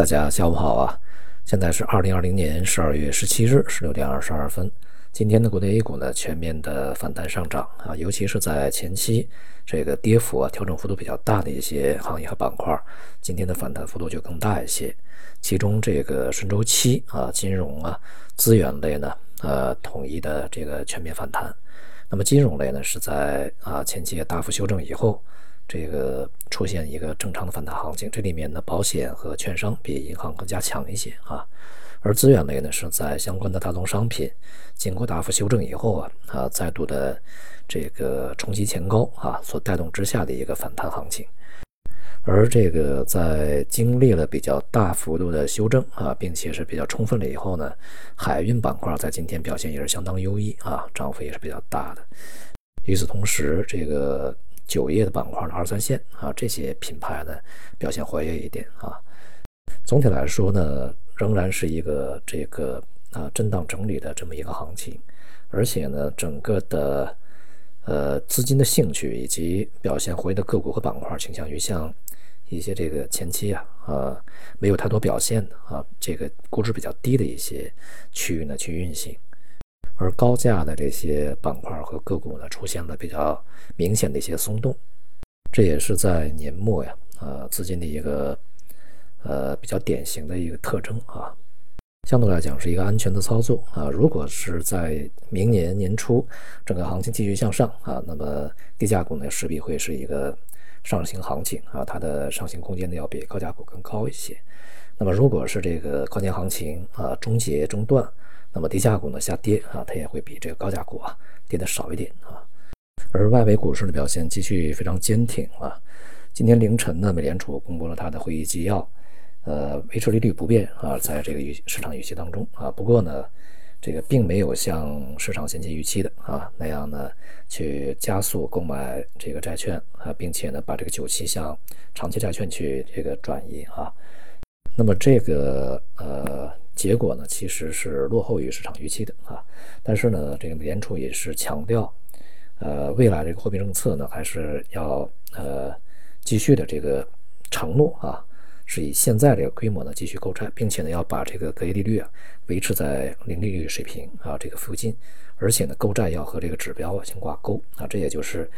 大家下午好啊！现在是二零二零年十二月十七日十六点二十二分。今天的国内 A 股呢，全面的反弹上涨啊，尤其是在前期这个跌幅啊、调整幅度比较大的一些行业和板块，今天的反弹幅度就更大一些。其中这个顺周期啊、金融啊、资源类呢，呃，统一的这个全面反弹。那么金融类呢，是在啊前期大幅修正以后。这个出现一个正常的反弹行情，这里面呢，保险和券商比银行更加强一些啊，而资源类呢是在相关的大宗商品经过大幅修正以后啊啊再度的这个冲击前高啊所带动之下的一个反弹行情，而这个在经历了比较大幅度的修正啊，并且是比较充分了以后呢，海运板块在今天表现也是相当优异啊，涨幅也是比较大的。与此同时，这个。酒业的板块的二三线啊，这些品牌呢表现活跃一点啊。总体来说呢，仍然是一个这个啊震荡整理的这么一个行情，而且呢，整个的呃资金的兴趣以及表现活跃的个股和板块倾向于像一些这个前期啊啊没有太多表现的啊这个估值比较低的一些区域呢去运行。而高价的这些板块和个股呢，出现了比较明显的一些松动，这也是在年末呀，呃，资金的一个呃比较典型的一个特征啊。相对来讲是一个安全的操作啊。如果是在明年年初整个行情继续向上啊，那么低价股呢势必会是一个上行行情啊，它的上行空间呢要比高价股更高一些。那么如果是这个跨年行情啊终结中断。那么低价股呢下跌啊，它也会比这个高价股啊跌的少一点啊。而外围股市的表现继续非常坚挺啊。今天凌晨呢，美联储公布了它的会议纪要，呃，维持利率不变啊，在这个预市场预期当中啊。不过呢，这个并没有像市场先期预期的啊那样呢去加速购买这个债券啊，并且呢把这个久期向长期债券去这个转移啊。那么这个呃。结果呢，其实是落后于市场预期的啊。但是呢，这个美联储也是强调，呃，未来这个货币政策呢，还是要呃继续的这个承诺啊，是以现在这个规模呢继续购债，并且呢要把这个隔夜利率啊维持在零利率水平啊这个附近，而且呢购债要和这个指标啊相挂钩啊。这也就是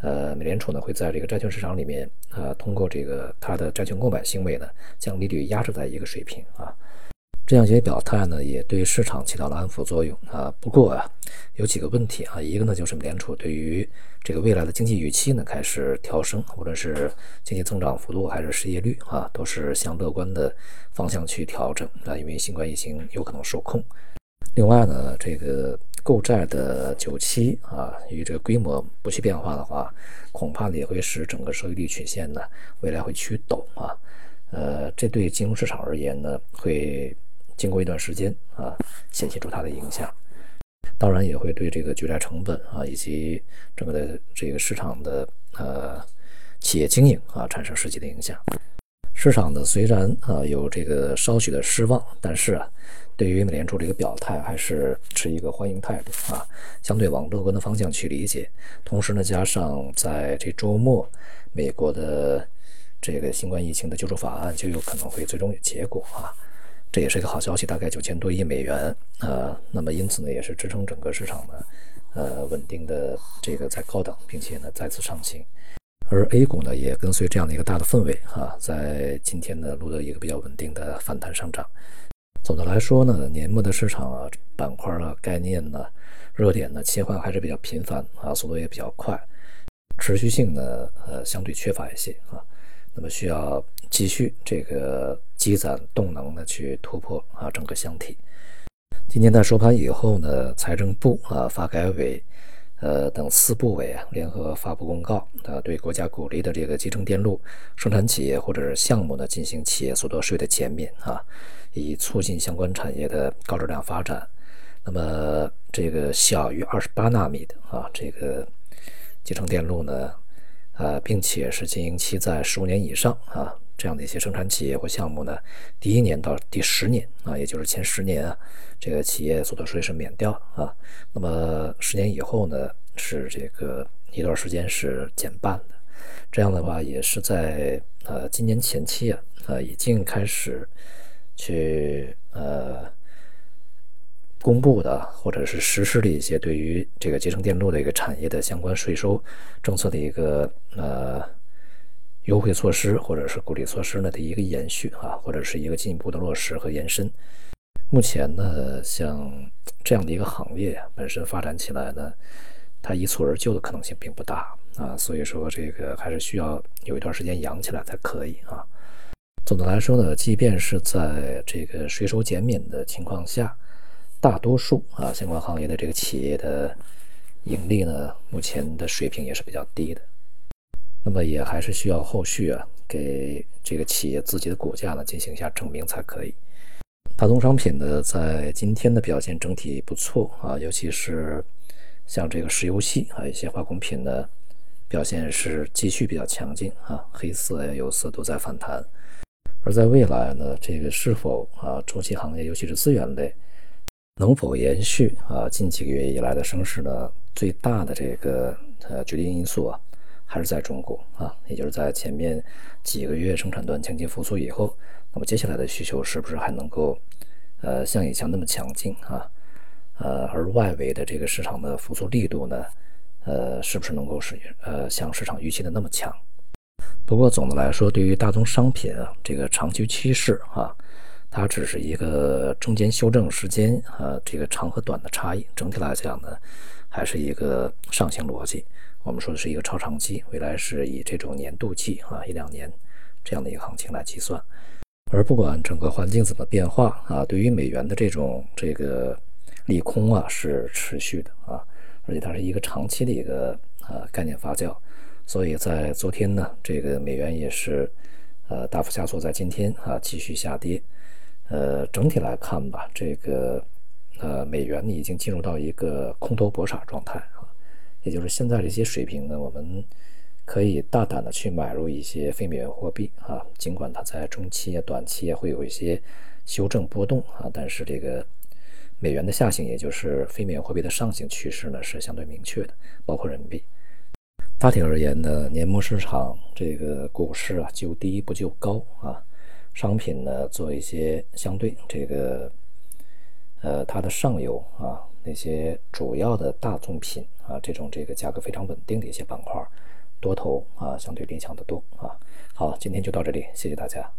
呃美联储呢会在这个债券市场里面啊通过这个它的债券购买行为呢将利率压制在一个水平啊。这样一些表态呢，也对市场起到了安抚作用啊。不过啊，有几个问题啊。一个呢，就是美联储对于这个未来的经济预期呢开始调升，无论是经济增长幅度还是失业率啊，都是向乐观的方向去调整啊。因为新冠疫情有可能受控。另外呢，这个购债的久期啊，与这个规模不去变化的话，恐怕呢也会使整个收益率曲线呢未来会趋陡啊。呃，这对金融市场而言呢，会。经过一段时间啊，显现出它的影响，当然也会对这个举债成本啊，以及整个的这个市场的呃企业经营啊产生实际的影响。市场呢虽然啊有这个稍许的失望，但是啊，对于美联储这个表态还是持一个欢迎态度啊，相对往乐观的方向去理解。同时呢，加上在这周末美国的这个新冠疫情的救助法案就有可能会最终有结果啊。这也是一个好消息，大概九千多亿美元啊，那么因此呢，也是支撑整个市场呢，呃，稳定的这个在高档，并且呢再次上行，而 A 股呢也跟随这样的一个大的氛围啊，在今天呢录得一个比较稳定的反弹上涨。总的来说呢，年末的市场啊，板块啊、概念呢、热点呢切换还是比较频繁啊，速度也比较快，持续性呢呃相对缺乏一些啊。那么需要继续这个积攒动能呢，去突破啊整个箱体。今天在收盘以后呢，财政部啊、发改委呃等四部委啊联合发布公告啊，对国家鼓励的这个集成电路生产企业或者是项目呢进行企业所得税的减免啊，以促进相关产业的高质量发展。那么这个小于二十八纳米的啊这个集成电路呢？呃，并且是经营期在十五年以上啊，这样的一些生产企业或项目呢，第一年到第十年啊，也就是前十年啊，这个企业所得税是免掉啊。那么十年以后呢，是这个一段时间是减半的。这样的话也是在呃今年前期啊，呃已经开始去呃。公布的或者是实施的一些对于这个集成电路的一个产业的相关税收政策的一个呃优惠措施或者是鼓励措施呢的一个延续啊，或者是一个进一步的落实和延伸。目前呢，像这样的一个行业本身发展起来呢，它一蹴而就的可能性并不大啊，所以说这个还是需要有一段时间养起来才可以啊。总的来说呢，即便是在这个税收减免的情况下。大多数啊，相关行业的这个企业的盈利呢，目前的水平也是比较低的。那么也还是需要后续啊，给这个企业自己的股价呢进行一下证明才可以。大宗商品呢，在今天的表现整体不错啊，尤其是像这个石油系啊一些化工品呢，表现是继续比较强劲啊，黑色呀、有色都在反弹。而在未来呢，这个是否啊，周期行业，尤其是资源类。能否延续啊？近几个月以来的升势呢？最大的这个呃决定因素啊，还是在中国啊，也就是在前面几个月生产端经济复苏以后，那么接下来的需求是不是还能够呃像以前那么强劲啊？呃，而外围的这个市场的复苏力度呢，呃，是不是能够是呃像市场预期的那么强？不过总的来说，对于大宗商品啊，这个长期趋势啊。它只是一个中间修正时间啊，这个长和短的差异。整体来讲呢，还是一个上行逻辑。我们说的是一个超长期，未来是以这种年度计啊，一两年这样的一个行情来计算。而不管整个环境怎么变化啊，对于美元的这种这个利空啊是持续的啊，而且它是一个长期的一个呃概念发酵。所以在昨天呢，这个美元也是呃大幅下挫，在今天啊继续下跌。呃，整体来看吧，这个呃，美元呢已经进入到一个空头搏傻状态啊，也就是现在这些水平呢，我们可以大胆的去买入一些非美元货币啊，尽管它在中期啊、短期啊会有一些修正波动啊，但是这个美元的下行，也就是非美元货币的上行趋势呢，是相对明确的，包括人民币。大体而言呢，年末市场这个股市啊，就低不就高啊。商品呢，做一些相对这个，呃，它的上游啊，那些主要的大宗品啊，这种这个价格非常稳定的一些板块，多头啊，相对理想的多啊。好，今天就到这里，谢谢大家。